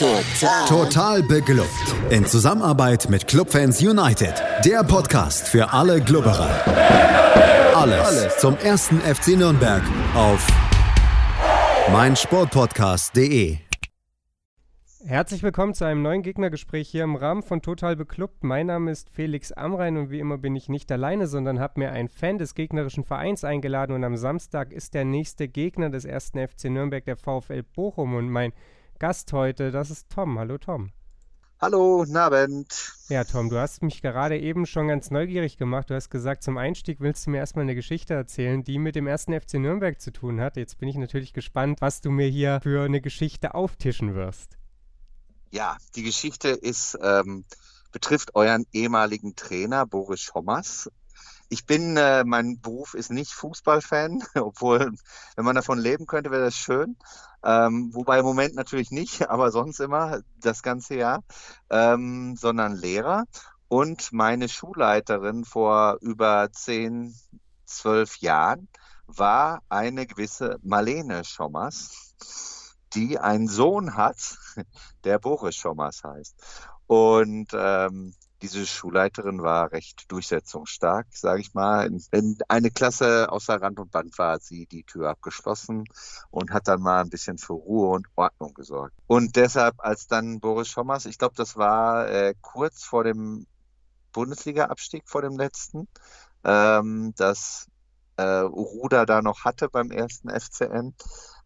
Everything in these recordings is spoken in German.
Total. Total beglückt. In Zusammenarbeit mit Clubfans United. Der Podcast für alle Glubberer. Alles, Alles zum ersten FC Nürnberg auf meinsportpodcast.de. Herzlich willkommen zu einem neuen Gegnergespräch hier im Rahmen von Total Beklubbt. Mein Name ist Felix Amrein und wie immer bin ich nicht alleine, sondern habe mir einen Fan des gegnerischen Vereins eingeladen und am Samstag ist der nächste Gegner des ersten FC Nürnberg der VfL Bochum und mein Gast heute, das ist Tom. Hallo Tom. Hallo, Abend. Ja, Tom, du hast mich gerade eben schon ganz neugierig gemacht. Du hast gesagt, zum Einstieg willst du mir erstmal eine Geschichte erzählen, die mit dem ersten FC Nürnberg zu tun hat. Jetzt bin ich natürlich gespannt, was du mir hier für eine Geschichte auftischen wirst. Ja, die Geschichte ist, ähm, betrifft euren ehemaligen Trainer Boris Schommers. Ich bin, äh, mein Beruf ist nicht Fußballfan, obwohl, wenn man davon leben könnte, wäre das schön. Ähm, wobei im Moment natürlich nicht, aber sonst immer das ganze Jahr, ähm, sondern Lehrer. Und meine Schulleiterin vor über zehn, zwölf Jahren war eine gewisse Marlene Schommers, die einen Sohn hat, der Boris Schommers heißt. Und ähm, diese Schulleiterin war recht durchsetzungsstark, sage ich mal. Wenn eine Klasse außer Rand und Band war, sie die Tür abgeschlossen und hat dann mal ein bisschen für Ruhe und Ordnung gesorgt. Und deshalb, als dann Boris Schommers, ich glaube, das war äh, kurz vor dem Bundesliga-Abstieg, vor dem letzten, ähm, dass äh, Ruda da noch hatte beim ersten FCN,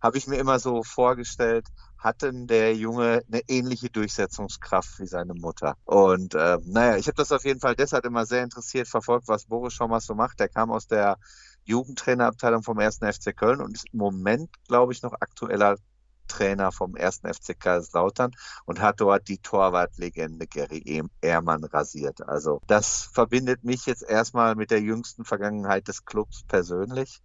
habe ich mir immer so vorgestellt, hatte der Junge eine ähnliche Durchsetzungskraft wie seine Mutter. Und äh, naja, ich habe das auf jeden Fall deshalb immer sehr interessiert verfolgt, was Boris Schommers so macht. Der kam aus der Jugendtrainerabteilung vom 1. FC Köln und ist im Moment, glaube ich, noch aktueller Trainer vom 1. FC Kaiserslautern und hat dort die Torwartlegende Gary Ehrmann rasiert. Also das verbindet mich jetzt erstmal mit der jüngsten Vergangenheit des Clubs persönlich.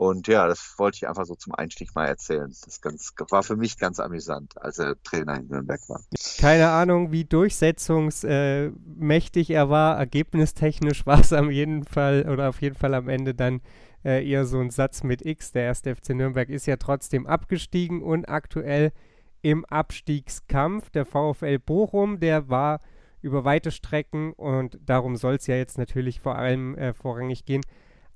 Und ja, das wollte ich einfach so zum Einstieg mal erzählen. Das ganz, war für mich ganz amüsant, als er Trainer in Nürnberg war. Keine Ahnung, wie durchsetzungsmächtig er war. Ergebnistechnisch war es am jeden Fall oder auf jeden Fall am Ende dann äh, eher so ein Satz mit X. Der erste FC Nürnberg ist ja trotzdem abgestiegen und aktuell im Abstiegskampf. Der VfL Bochum, der war über weite Strecken und darum soll es ja jetzt natürlich vor allem äh, vorrangig gehen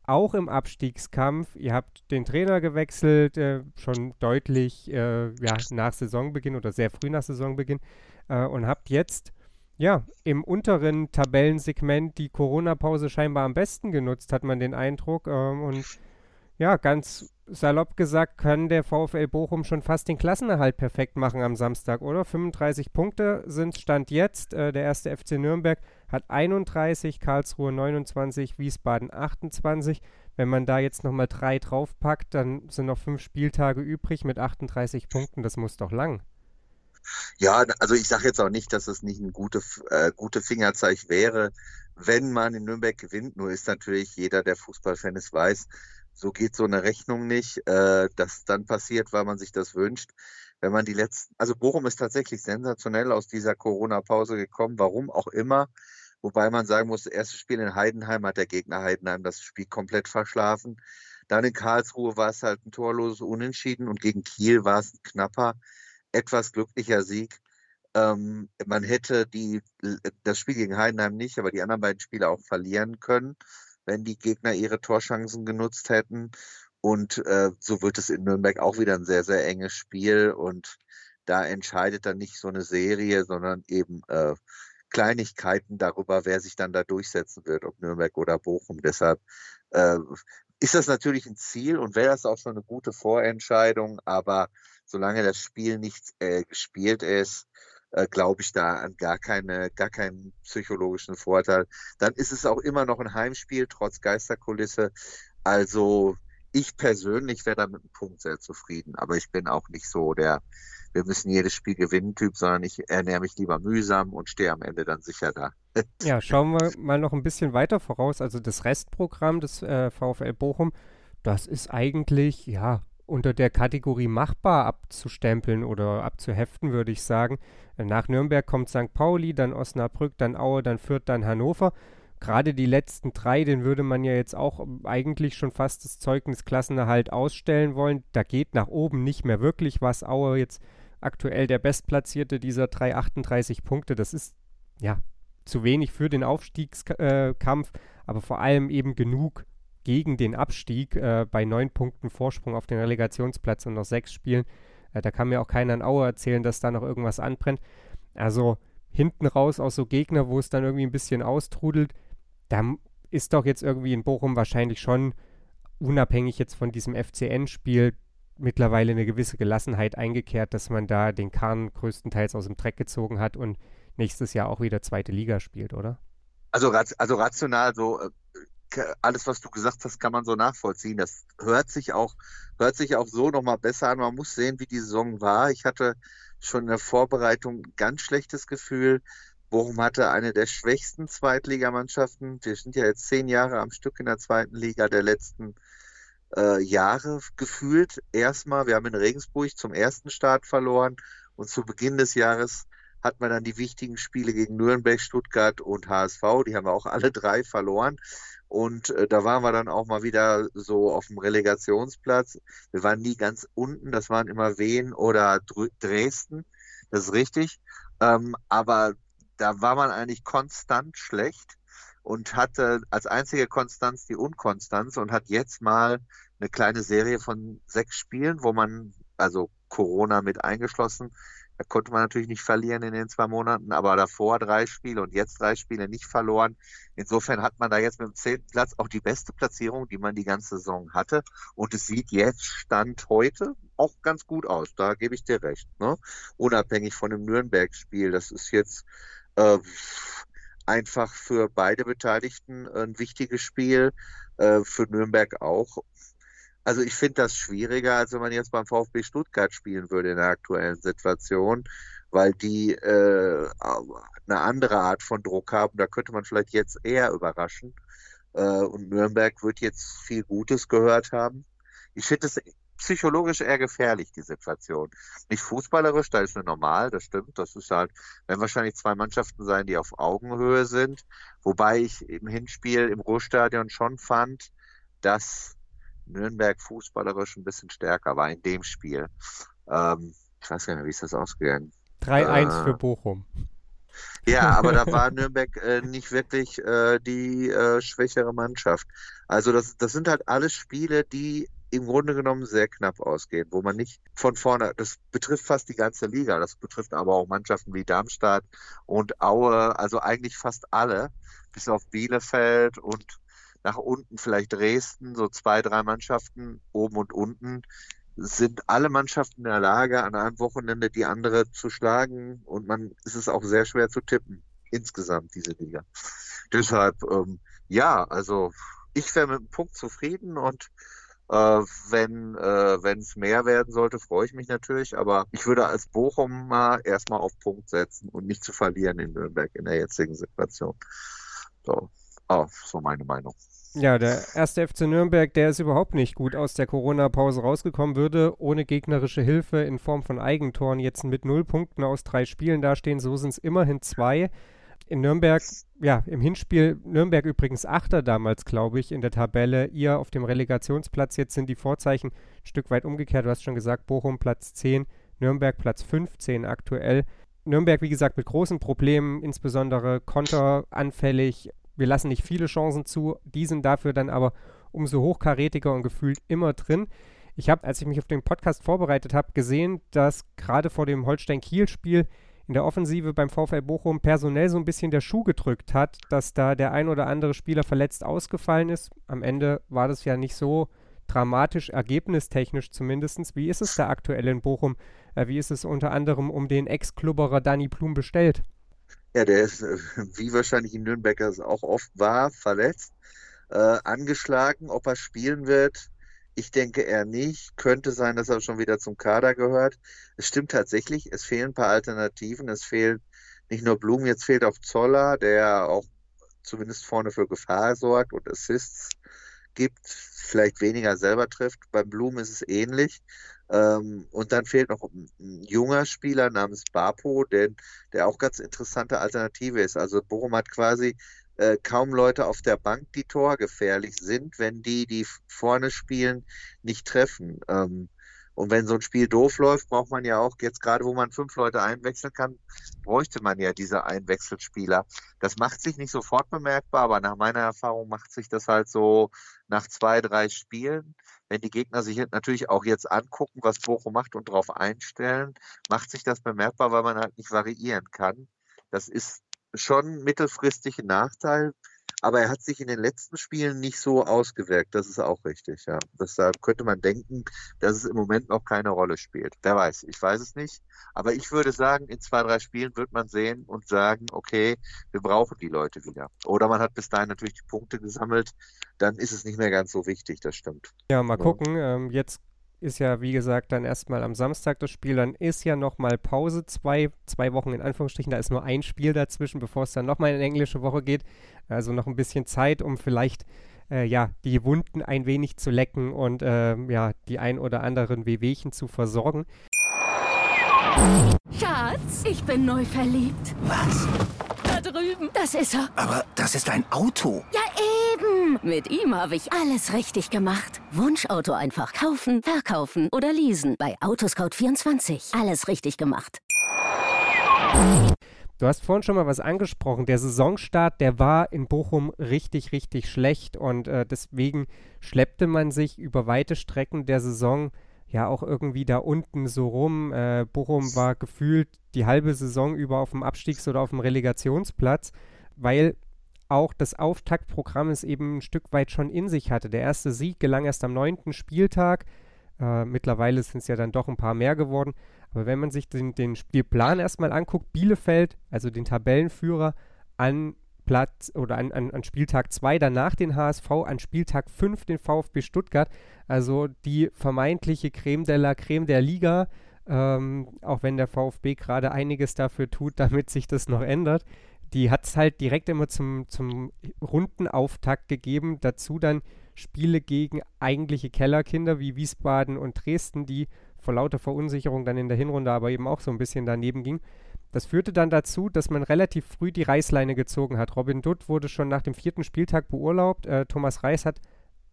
auch im Abstiegskampf. Ihr habt den Trainer gewechselt, äh, schon deutlich äh, ja, nach Saisonbeginn oder sehr früh nach Saisonbeginn äh, und habt jetzt ja im unteren Tabellensegment die Corona-Pause scheinbar am besten genutzt, hat man den Eindruck. Ähm, und ja, ganz salopp gesagt, kann der VfL Bochum schon fast den Klassenerhalt perfekt machen am Samstag, oder? 35 Punkte sind Stand jetzt. Äh, der erste FC Nürnberg hat 31, Karlsruhe 29, Wiesbaden 28. Wenn man da jetzt nochmal drei draufpackt, dann sind noch fünf Spieltage übrig mit 38 Punkten. Das muss doch lang. Ja, also ich sage jetzt auch nicht, dass es nicht ein gute, äh, gute Fingerzeig wäre, wenn man in Nürnberg gewinnt. Nur ist natürlich jeder, der Fußballfan ist, weiß, so geht so eine Rechnung nicht. Äh, das dann passiert, weil man sich das wünscht. Wenn man die letzten, also Bochum ist tatsächlich sensationell aus dieser Corona-Pause gekommen, warum auch immer. Wobei man sagen muss, das erste Spiel in Heidenheim hat der Gegner Heidenheim das Spiel komplett verschlafen. Dann in Karlsruhe war es halt ein torloses Unentschieden und gegen Kiel war es knapper, etwas glücklicher Sieg. Ähm, man hätte die, das Spiel gegen Heidenheim nicht, aber die anderen beiden Spiele auch verlieren können wenn die Gegner ihre Torchancen genutzt hätten. Und äh, so wird es in Nürnberg auch wieder ein sehr, sehr enges Spiel. Und da entscheidet dann nicht so eine Serie, sondern eben äh, Kleinigkeiten darüber, wer sich dann da durchsetzen wird, ob Nürnberg oder Bochum. Deshalb äh, ist das natürlich ein Ziel und wäre das auch schon eine gute Vorentscheidung. Aber solange das Spiel nicht äh, gespielt ist, äh, glaube ich da an gar keine, gar keinen psychologischen Vorteil. Dann ist es auch immer noch ein Heimspiel, trotz Geisterkulisse. Also ich persönlich wäre da mit einem Punkt sehr zufrieden, aber ich bin auch nicht so der, wir müssen jedes Spiel gewinnen Typ, sondern ich ernähre mich lieber mühsam und stehe am Ende dann sicher da. ja, schauen wir mal noch ein bisschen weiter voraus. Also das Restprogramm des äh, VfL Bochum, das ist eigentlich, ja, unter der Kategorie machbar abzustempeln oder abzuheften, würde ich sagen. Nach Nürnberg kommt St. Pauli, dann Osnabrück, dann Aue, dann Fürth, dann Hannover. Gerade die letzten drei, den würde man ja jetzt auch eigentlich schon fast das Zeugnis Klassenerhalt ausstellen wollen. Da geht nach oben nicht mehr wirklich was. Aue jetzt aktuell der Bestplatzierte dieser 338 Punkte. Das ist ja zu wenig für den Aufstiegskampf, äh, aber vor allem eben genug gegen den Abstieg äh, bei neun Punkten Vorsprung auf den Relegationsplatz und noch sechs Spielen. Äh, da kann mir auch keiner in Aue erzählen, dass da noch irgendwas anbrennt. Also hinten raus aus so Gegner, wo es dann irgendwie ein bisschen austrudelt, da ist doch jetzt irgendwie in Bochum wahrscheinlich schon unabhängig jetzt von diesem FCN-Spiel mittlerweile eine gewisse Gelassenheit eingekehrt, dass man da den Kahn größtenteils aus dem Dreck gezogen hat und nächstes Jahr auch wieder zweite Liga spielt, oder? Also, also rational so äh, alles, was du gesagt hast, kann man so nachvollziehen. Das hört sich auch, hört sich auch so nochmal besser an. Man muss sehen, wie die Saison war. Ich hatte schon in der Vorbereitung ein ganz schlechtes Gefühl. Bochum hatte eine der schwächsten Zweitligamannschaften. Wir sind ja jetzt zehn Jahre am Stück in der zweiten Liga der letzten äh, Jahre gefühlt. Erstmal, wir haben in Regensburg zum ersten Start verloren und zu Beginn des Jahres hat man dann die wichtigen Spiele gegen Nürnberg, Stuttgart und HSV. Die haben wir auch alle drei verloren. Und äh, da waren wir dann auch mal wieder so auf dem Relegationsplatz. Wir waren nie ganz unten, das waren immer Wien oder Dresden, das ist richtig. Ähm, aber da war man eigentlich konstant schlecht und hatte als einzige Konstanz die Unkonstanz und hat jetzt mal eine kleine Serie von sechs Spielen, wo man, also Corona mit eingeschlossen, da konnte man natürlich nicht verlieren in den zwei Monaten, aber davor drei Spiele und jetzt drei Spiele nicht verloren. Insofern hat man da jetzt mit dem zehnten Platz auch die beste Platzierung, die man die ganze Saison hatte. Und es sieht jetzt Stand heute auch ganz gut aus. Da gebe ich dir recht. Ne? Unabhängig von dem Nürnberg-Spiel. Das ist jetzt äh, einfach für beide Beteiligten ein wichtiges Spiel. Äh, für Nürnberg auch. Also ich finde das schwieriger, als wenn man jetzt beim VfB Stuttgart spielen würde in der aktuellen Situation, weil die äh, eine andere Art von Druck haben. Da könnte man vielleicht jetzt eher überraschen. Äh, und Nürnberg wird jetzt viel Gutes gehört haben. Ich finde es psychologisch eher gefährlich, die Situation. Nicht fußballerisch, da ist nur normal, das stimmt. Das ist halt, werden wahrscheinlich zwei Mannschaften sein, die auf Augenhöhe sind. Wobei ich im Hinspiel im Ruhrstadion schon fand, dass Nürnberg fußballerisch ein bisschen stärker war in dem Spiel. Ähm, ich weiß gar nicht wie ist das ausgegangen? 3-1 äh, für Bochum. Ja, aber da war Nürnberg äh, nicht wirklich äh, die äh, schwächere Mannschaft. Also das, das sind halt alles Spiele, die im Grunde genommen sehr knapp ausgehen, wo man nicht von vorne, das betrifft fast die ganze Liga, das betrifft aber auch Mannschaften wie Darmstadt und Aue, also eigentlich fast alle, bis auf Bielefeld und nach unten vielleicht Dresden, so zwei, drei Mannschaften oben und unten, sind alle Mannschaften in der Lage, an einem Wochenende die andere zu schlagen und man ist es auch sehr schwer zu tippen, insgesamt diese Liga. Deshalb, ähm, ja, also ich wäre mit dem Punkt zufrieden und äh, wenn äh, es mehr werden sollte, freue ich mich natürlich, aber ich würde als Bochum mal erstmal auf Punkt setzen und nicht zu verlieren in Nürnberg in der jetzigen Situation. So, oh, so meine Meinung. Ja, der erste FC Nürnberg, der ist überhaupt nicht gut aus der Corona-Pause rausgekommen, würde ohne gegnerische Hilfe in Form von Eigentoren jetzt mit null Punkten aus drei Spielen dastehen. So sind es immerhin zwei. In Nürnberg, ja, im Hinspiel, Nürnberg übrigens Achter damals, glaube ich, in der Tabelle. Ihr auf dem Relegationsplatz, jetzt sind die Vorzeichen ein Stück weit umgekehrt. Du hast schon gesagt, Bochum Platz 10, Nürnberg Platz 15 aktuell. Nürnberg, wie gesagt, mit großen Problemen, insbesondere konteranfällig, wir lassen nicht viele Chancen zu, die sind dafür dann aber umso hochkarätiger und gefühlt immer drin. Ich habe, als ich mich auf den Podcast vorbereitet habe, gesehen, dass gerade vor dem Holstein-Kiel-Spiel in der Offensive beim VfL Bochum personell so ein bisschen der Schuh gedrückt hat, dass da der ein oder andere Spieler verletzt ausgefallen ist. Am Ende war das ja nicht so dramatisch, ergebnistechnisch zumindest. Wie ist es da aktuell in Bochum? Äh, wie ist es unter anderem um den Ex-Klubberer Danny Blum bestellt? Ja, der ist, äh, wie wahrscheinlich in Nürnberg es auch oft war, verletzt, äh, angeschlagen. Ob er spielen wird, ich denke eher nicht. Könnte sein, dass er schon wieder zum Kader gehört. Es stimmt tatsächlich, es fehlen ein paar Alternativen. Es fehlt nicht nur Blum, jetzt fehlt auch Zoller, der auch zumindest vorne für Gefahr sorgt und Assists gibt, vielleicht weniger selber trifft. Beim Blum ist es ähnlich. Ähm, und dann fehlt noch ein, ein, junger Spieler namens Bapo, der, der auch ganz interessante Alternative ist. Also Bochum hat quasi äh, kaum Leute auf der Bank, die torgefährlich sind, wenn die, die vorne spielen, nicht treffen. Ähm, Und wenn so ein Spiel doof läuft, braucht man ja auch jetzt gerade, wo man fünf Leute einwechseln kann, bräuchte man ja diese Einwechselspieler. Das macht sich nicht sofort bemerkbar, aber nach meiner Erfahrung macht sich das halt so nach zwei, drei Spielen. Wenn die Gegner sich natürlich auch jetzt angucken, was Bochum macht und darauf einstellen, macht sich das bemerkbar, weil man halt nicht variieren kann. Das ist schon mittelfristig ein Nachteil. Aber er hat sich in den letzten Spielen nicht so ausgewirkt. Das ist auch richtig, ja. Deshalb könnte man denken, dass es im Moment noch keine Rolle spielt. Wer weiß, ich weiß es nicht. Aber ich würde sagen, in zwei, drei Spielen wird man sehen und sagen, okay, wir brauchen die Leute wieder. Oder man hat bis dahin natürlich die Punkte gesammelt. Dann ist es nicht mehr ganz so wichtig, das stimmt. Ja, mal gucken. Ähm, jetzt ist ja, wie gesagt, dann erstmal am Samstag das Spiel. Dann ist ja nochmal Pause, zwei, zwei Wochen in Anführungsstrichen. Da ist nur ein Spiel dazwischen, bevor es dann nochmal in englische Woche geht. Also noch ein bisschen Zeit, um vielleicht äh, ja, die Wunden ein wenig zu lecken und äh, ja, die ein oder anderen Wehwehchen zu versorgen. Schatz, ich bin neu verliebt. Was? Da drüben. Das ist er. Aber das ist ein Auto. Ja, eben. Mit ihm habe ich alles richtig gemacht. Wunschauto einfach kaufen, verkaufen oder leasen. Bei Autoscout24. Alles richtig gemacht. Du hast vorhin schon mal was angesprochen. Der Saisonstart, der war in Bochum richtig, richtig schlecht und äh, deswegen schleppte man sich über weite Strecken der Saison ja auch irgendwie da unten so rum. Äh, Bochum war gefühlt die halbe Saison über auf dem Abstiegs- oder auf dem Relegationsplatz, weil auch das Auftaktprogramm es eben ein Stück weit schon in sich hatte. Der erste Sieg gelang erst am neunten Spieltag. Äh, mittlerweile sind es ja dann doch ein paar mehr geworden. Aber wenn man sich den, den Spielplan erstmal anguckt, Bielefeld, also den Tabellenführer, an Platz oder an, an, an Spieltag 2, danach den HSV, an Spieltag 5 den VfB Stuttgart. Also die vermeintliche Creme de la Creme der Liga, ähm, auch wenn der VfB gerade einiges dafür tut, damit sich das noch ändert. Die hat es halt direkt immer zum, zum Rundenauftakt gegeben. Dazu dann Spiele gegen eigentliche Kellerkinder wie Wiesbaden und Dresden, die vor lauter Verunsicherung dann in der Hinrunde aber eben auch so ein bisschen daneben ging. Das führte dann dazu, dass man relativ früh die Reißleine gezogen hat. Robin Dutt wurde schon nach dem vierten Spieltag beurlaubt. Äh, Thomas Reis hat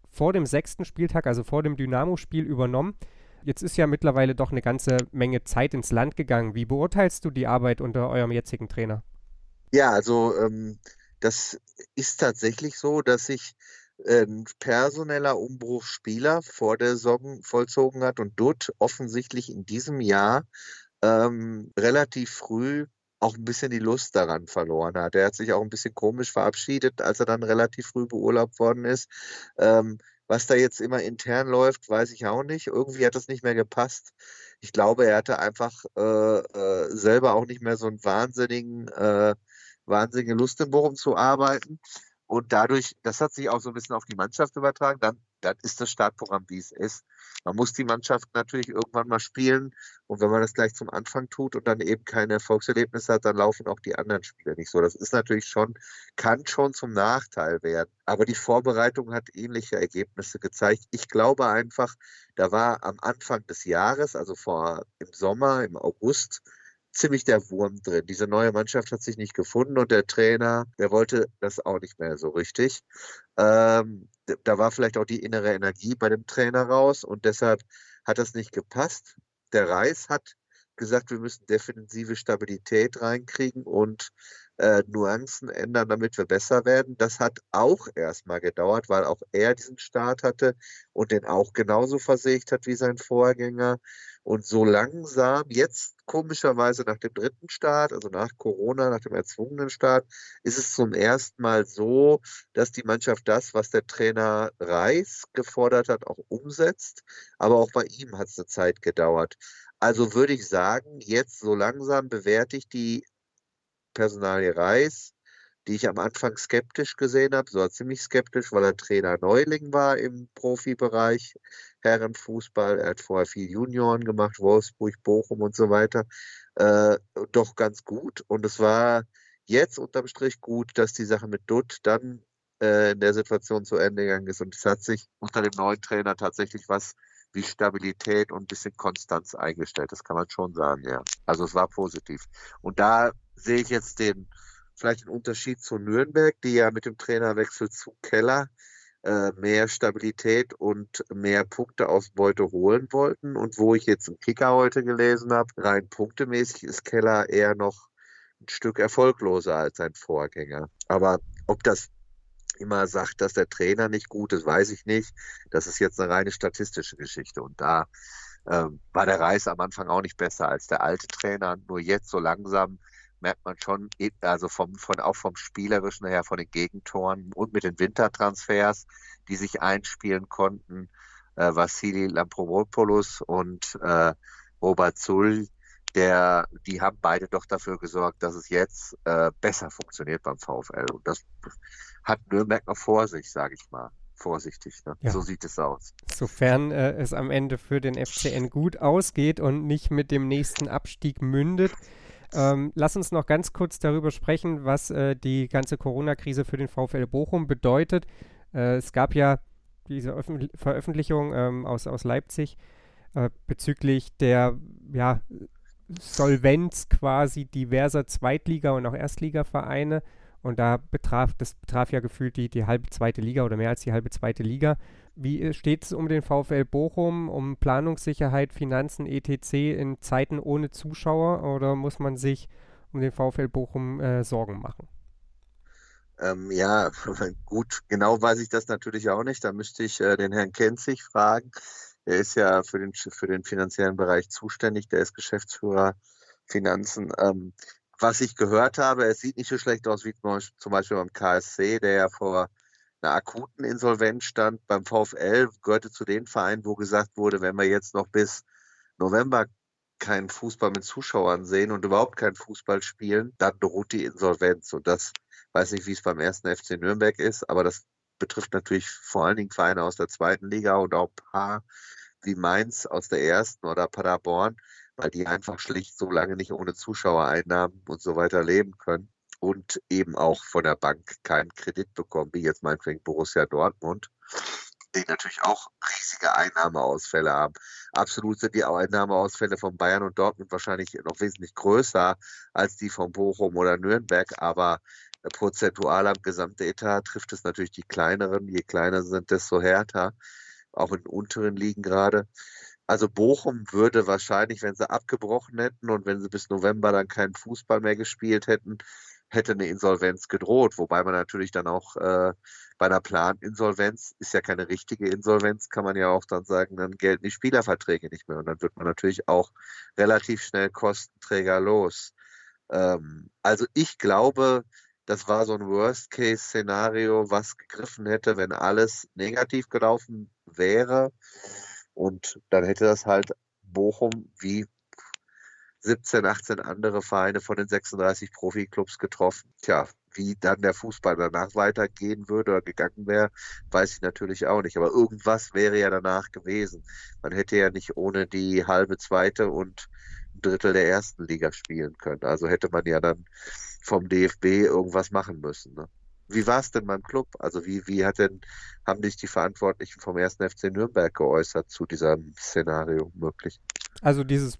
vor dem sechsten Spieltag, also vor dem Dynamo-Spiel, übernommen. Jetzt ist ja mittlerweile doch eine ganze Menge Zeit ins Land gegangen. Wie beurteilst du die Arbeit unter eurem jetzigen Trainer? Ja, also ähm, das ist tatsächlich so, dass sich ein personeller Umbruch Spieler vor der Saison vollzogen hat und Dutt offensichtlich in diesem Jahr ähm, relativ früh auch ein bisschen die Lust daran verloren hat. Er hat sich auch ein bisschen komisch verabschiedet, als er dann relativ früh beurlaubt worden ist. Ähm, was da jetzt immer intern läuft, weiß ich auch nicht. Irgendwie hat das nicht mehr gepasst. Ich glaube, er hatte einfach äh, äh, selber auch nicht mehr so einen wahnsinnigen, äh, wahnsinnige Lust in Bochum zu arbeiten. Und dadurch, das hat sich auch so ein bisschen auf die Mannschaft übertragen. Dann, dann ist das Startprogramm, wie es ist. Man muss die Mannschaft natürlich irgendwann mal spielen. Und wenn man das gleich zum Anfang tut und dann eben keine Erfolgserlebnisse hat, dann laufen auch die anderen Spiele nicht so. Das ist natürlich schon, kann schon zum Nachteil werden. Aber die Vorbereitung hat ähnliche Ergebnisse gezeigt. Ich glaube einfach, da war am Anfang des Jahres, also vor im Sommer, im August, ziemlich der Wurm drin. Diese neue Mannschaft hat sich nicht gefunden und der Trainer, der wollte das auch nicht mehr so richtig. Ähm, da war vielleicht auch die innere Energie bei dem Trainer raus und deshalb hat das nicht gepasst. Der Reis hat gesagt, wir müssen defensive Stabilität reinkriegen und äh, Nuancen ändern, damit wir besser werden. Das hat auch erstmal gedauert, weil auch er diesen Start hatte und den auch genauso versägt hat wie sein Vorgänger. Und so langsam, jetzt komischerweise nach dem dritten Start, also nach Corona, nach dem erzwungenen Start, ist es zum ersten Mal so, dass die Mannschaft das, was der Trainer Reis gefordert hat, auch umsetzt. Aber auch bei ihm hat es eine Zeit gedauert. Also würde ich sagen, jetzt so langsam bewerte ich die Personalie Reis, die ich am Anfang skeptisch gesehen habe, so ziemlich skeptisch, weil er Trainer Neuling war im Profibereich, Herrenfußball. Er hat vorher viel Junioren gemacht, Wolfsburg, Bochum und so weiter. Äh, doch ganz gut. Und es war jetzt unterm Strich gut, dass die Sache mit Dutt dann äh, in der Situation zu Ende gegangen ist. Und es hat sich unter dem neuen Trainer tatsächlich was wie Stabilität und ein bisschen Konstanz eingestellt. Das kann man schon sagen, ja. Also es war positiv. Und da sehe ich jetzt den, vielleicht den Unterschied zu Nürnberg, die ja mit dem Trainerwechsel zu Keller äh, mehr Stabilität und mehr Punkteausbeute holen wollten. Und wo ich jetzt im Kicker heute gelesen habe, rein punktemäßig ist Keller eher noch ein Stück erfolgloser als sein Vorgänger. Aber ob das immer sagt, dass der Trainer nicht gut ist, weiß ich nicht. Das ist jetzt eine reine statistische Geschichte. Und da ähm, war der Reis am Anfang auch nicht besser als der alte Trainer. Nur jetzt so langsam merkt man schon, also vom, von, auch vom Spielerischen her, von den Gegentoren und mit den Wintertransfers, die sich einspielen konnten, äh, Vassili Lampropoulos und äh, Robert Zull, der, die haben beide doch dafür gesorgt, dass es jetzt äh, besser funktioniert beim VfL. Und das hat Nürnberg noch vor sich, sage ich mal. Vorsichtig, ne? ja. so sieht es aus. Sofern äh, es am Ende für den FCN gut ausgeht und nicht mit dem nächsten Abstieg mündet. Ähm, lass uns noch ganz kurz darüber sprechen, was äh, die ganze Corona-Krise für den VfL Bochum bedeutet. Äh, es gab ja diese Öffentlich Veröffentlichung ähm, aus, aus Leipzig äh, bezüglich der ja, Solvenz quasi diverser Zweitliga- und auch Erstligavereine. Und da betraf, das betraf ja gefühlt die, die halbe zweite Liga oder mehr als die halbe zweite Liga. Wie steht es um den VfL Bochum, um Planungssicherheit, Finanzen, etc. in Zeiten ohne Zuschauer oder muss man sich um den VfL Bochum äh, Sorgen machen? Ähm, ja, gut, genau weiß ich das natürlich auch nicht. Da müsste ich äh, den Herrn Kenzig fragen. Er ist ja für den, für den finanziellen Bereich zuständig. Der ist Geschäftsführer Finanzen. Ähm, was ich gehört habe, es sieht nicht so schlecht aus wie zum Beispiel beim KSC, der ja vor einer akuten Insolvenz stand. Beim VfL gehörte zu den Vereinen, wo gesagt wurde, wenn wir jetzt noch bis November keinen Fußball mit Zuschauern sehen und überhaupt keinen Fußball spielen, dann droht die Insolvenz. Und das weiß nicht, wie es beim ersten FC Nürnberg ist, aber das betrifft natürlich vor allen Dingen Vereine aus der zweiten Liga und auch ein paar wie Mainz aus der ersten oder Paderborn, weil die einfach schlicht so lange nicht ohne Zuschauereinnahmen und so weiter leben können und eben auch von der Bank keinen Kredit bekommen, wie jetzt meinetwegen Borussia Dortmund, die natürlich auch riesige Einnahmeausfälle haben. Absolut sind die Einnahmeausfälle von Bayern und Dortmund wahrscheinlich noch wesentlich größer als die von Bochum oder Nürnberg, aber prozentual am Gesamtetat trifft es natürlich die kleineren. Je kleiner sind, desto härter, auch in den unteren Ligen gerade. Also Bochum würde wahrscheinlich, wenn sie abgebrochen hätten und wenn sie bis November dann keinen Fußball mehr gespielt hätten, hätte eine Insolvenz gedroht. Wobei man natürlich dann auch äh, bei einer Planinsolvenz, ist ja keine richtige Insolvenz, kann man ja auch dann sagen, dann gelten die Spielerverträge nicht mehr. Und dann wird man natürlich auch relativ schnell Kostenträger los. Ähm, also ich glaube, das war so ein Worst-Case-Szenario, was gegriffen hätte, wenn alles negativ gelaufen wäre. Und dann hätte das halt Bochum wie 17, 18 andere Vereine von den 36 Profiklubs getroffen. Tja, wie dann der Fußball danach weitergehen würde oder gegangen wäre, weiß ich natürlich auch nicht. Aber irgendwas wäre ja danach gewesen. Man hätte ja nicht ohne die halbe zweite und ein Drittel der ersten Liga spielen können. Also hätte man ja dann vom DFB irgendwas machen müssen. Ne? Wie war es denn beim Club? Also wie, wie hat denn, haben sich die Verantwortlichen vom 1. FC Nürnberg geäußert zu diesem Szenario möglich? Also dieses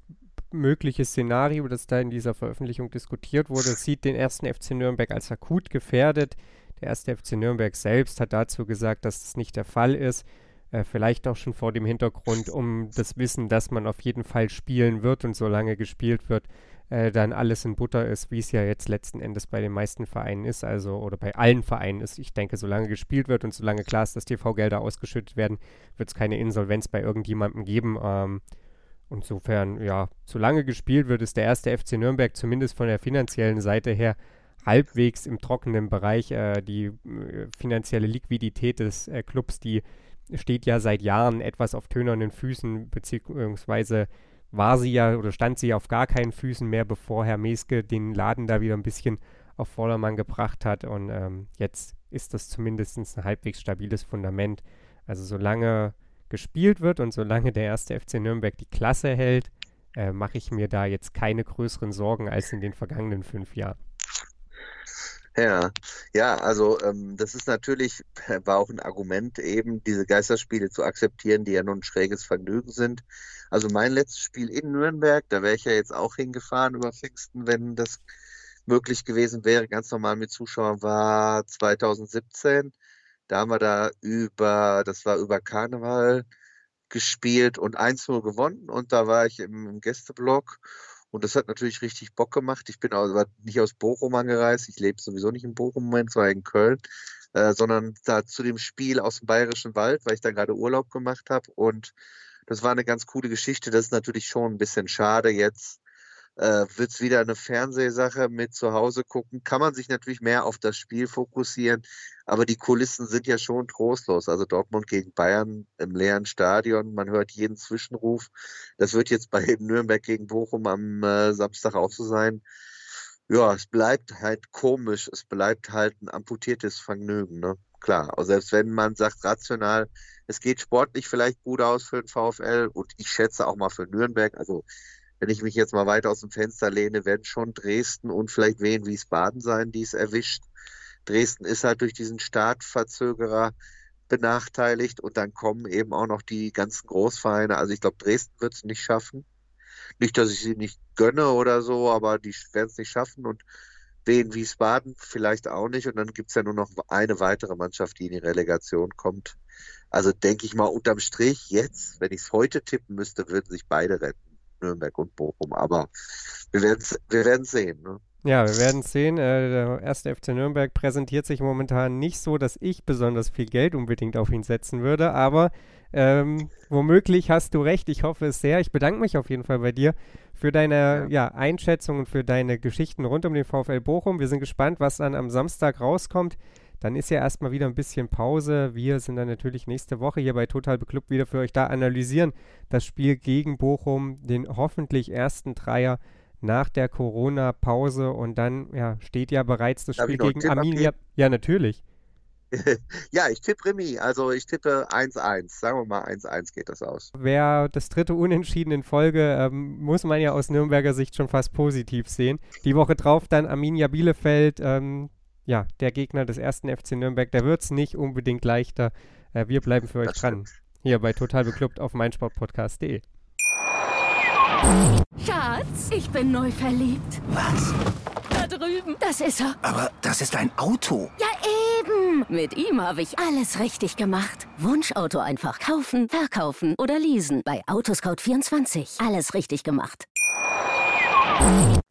mögliche Szenario, das da in dieser Veröffentlichung diskutiert wurde, sieht den 1. FC Nürnberg als akut gefährdet. Der 1. FC Nürnberg selbst hat dazu gesagt, dass das nicht der Fall ist. Äh, vielleicht auch schon vor dem Hintergrund um das Wissen, dass man auf jeden Fall spielen wird und solange gespielt wird, äh, dann alles in Butter ist, wie es ja jetzt letzten Endes bei den meisten Vereinen ist, also oder bei allen Vereinen ist. Ich denke, solange gespielt wird und solange klar ist, dass TV-Gelder ausgeschüttet werden, wird es keine Insolvenz bei irgendjemandem geben. Ähm, insofern, ja, solange gespielt wird, ist der erste FC Nürnberg zumindest von der finanziellen Seite her halbwegs im trockenen Bereich. Äh, die äh, finanzielle Liquidität des äh, Clubs, die steht ja seit Jahren etwas auf tönernen Füßen, beziehungsweise war sie ja oder stand sie auf gar keinen Füßen mehr, bevor Herr Meske den Laden da wieder ein bisschen auf Vordermann gebracht hat. Und ähm, jetzt ist das zumindest ein halbwegs stabiles Fundament. Also solange gespielt wird und solange der erste FC Nürnberg die Klasse hält, äh, mache ich mir da jetzt keine größeren Sorgen als in den vergangenen fünf Jahren. Ja, ja, also ähm, das ist natürlich, war auch ein Argument eben, diese Geisterspiele zu akzeptieren, die ja nun ein schräges Vergnügen sind. Also mein letztes Spiel in Nürnberg, da wäre ich ja jetzt auch hingefahren über Pfingsten, wenn das möglich gewesen wäre, ganz normal mit Zuschauern, war 2017. Da haben wir da über, das war über Karneval gespielt und 1-0 gewonnen und da war ich im, Gästeblock und das hat natürlich richtig Bock gemacht. Ich bin aber nicht aus Bochum angereist, ich lebe sowieso nicht in Bochum Moment, sondern in Köln, äh, sondern da zu dem Spiel aus dem Bayerischen Wald, weil ich da gerade Urlaub gemacht habe und das war eine ganz coole Geschichte. Das ist natürlich schon ein bisschen schade jetzt, äh, wird es wieder eine Fernsehsache mit zu Hause gucken. Kann man sich natürlich mehr auf das Spiel fokussieren, aber die Kulissen sind ja schon trostlos. Also Dortmund gegen Bayern im leeren Stadion, man hört jeden Zwischenruf. Das wird jetzt bei Nürnberg gegen Bochum am äh, Samstag auch so sein. Ja, es bleibt halt komisch, es bleibt halt ein amputiertes Vergnügen, ne? Klar, also selbst wenn man sagt rational, es geht sportlich vielleicht gut aus für den VfL und ich schätze auch mal für Nürnberg, also wenn ich mich jetzt mal weiter aus dem Fenster lehne, werden schon Dresden und vielleicht Wien Wiesbaden sein, die es erwischt. Dresden ist halt durch diesen Startverzögerer benachteiligt und dann kommen eben auch noch die ganzen Großvereine. Also ich glaube, Dresden wird es nicht schaffen. Nicht, dass ich sie nicht gönne oder so, aber die werden es nicht schaffen und Wien Wiesbaden vielleicht auch nicht. Und dann gibt es ja nur noch eine weitere Mannschaft, die in die Relegation kommt. Also denke ich mal, unterm Strich jetzt, wenn ich es heute tippen müsste, würden sich beide retten. Nürnberg und Bochum. Aber wir werden es wir sehen. Ne? Ja, wir werden es sehen. Äh, der erste FC Nürnberg präsentiert sich momentan nicht so, dass ich besonders viel Geld unbedingt auf ihn setzen würde. Aber ähm, womöglich hast du recht. Ich hoffe es sehr. Ich bedanke mich auf jeden Fall bei dir für deine ja. ja, Einschätzung und für deine Geschichten rund um den VfL Bochum. Wir sind gespannt, was dann am Samstag rauskommt. Dann ist ja erstmal wieder ein bisschen Pause. Wir sind dann natürlich nächste Woche hier bei Total Beklubbt wieder für euch da analysieren. Das Spiel gegen Bochum, den hoffentlich ersten Dreier nach der Corona-Pause. Und dann ja, steht ja bereits das Darf Spiel gegen Arminia. Ja, natürlich. ja, ich tippe Remy. Also ich tippe 1-1. Sagen wir mal 1-1 geht das aus. Wer das dritte Unentschieden in Folge, ähm, muss man ja aus Nürnberger Sicht schon fast positiv sehen. Die Woche drauf dann Arminia Bielefeld. Ähm, ja, der Gegner des ersten FC Nürnberg, der wird es nicht unbedingt leichter. Äh, wir bleiben für euch dran. Hier bei Total Beklubbt auf meinsportpodcast.de. Schatz, ich bin neu verliebt. Was? Da drüben. Das ist er. Aber das ist ein Auto. Ja, eben. Mit ihm habe ich alles richtig gemacht. Wunschauto einfach kaufen, verkaufen oder leasen. Bei Autoscout24. Alles richtig gemacht.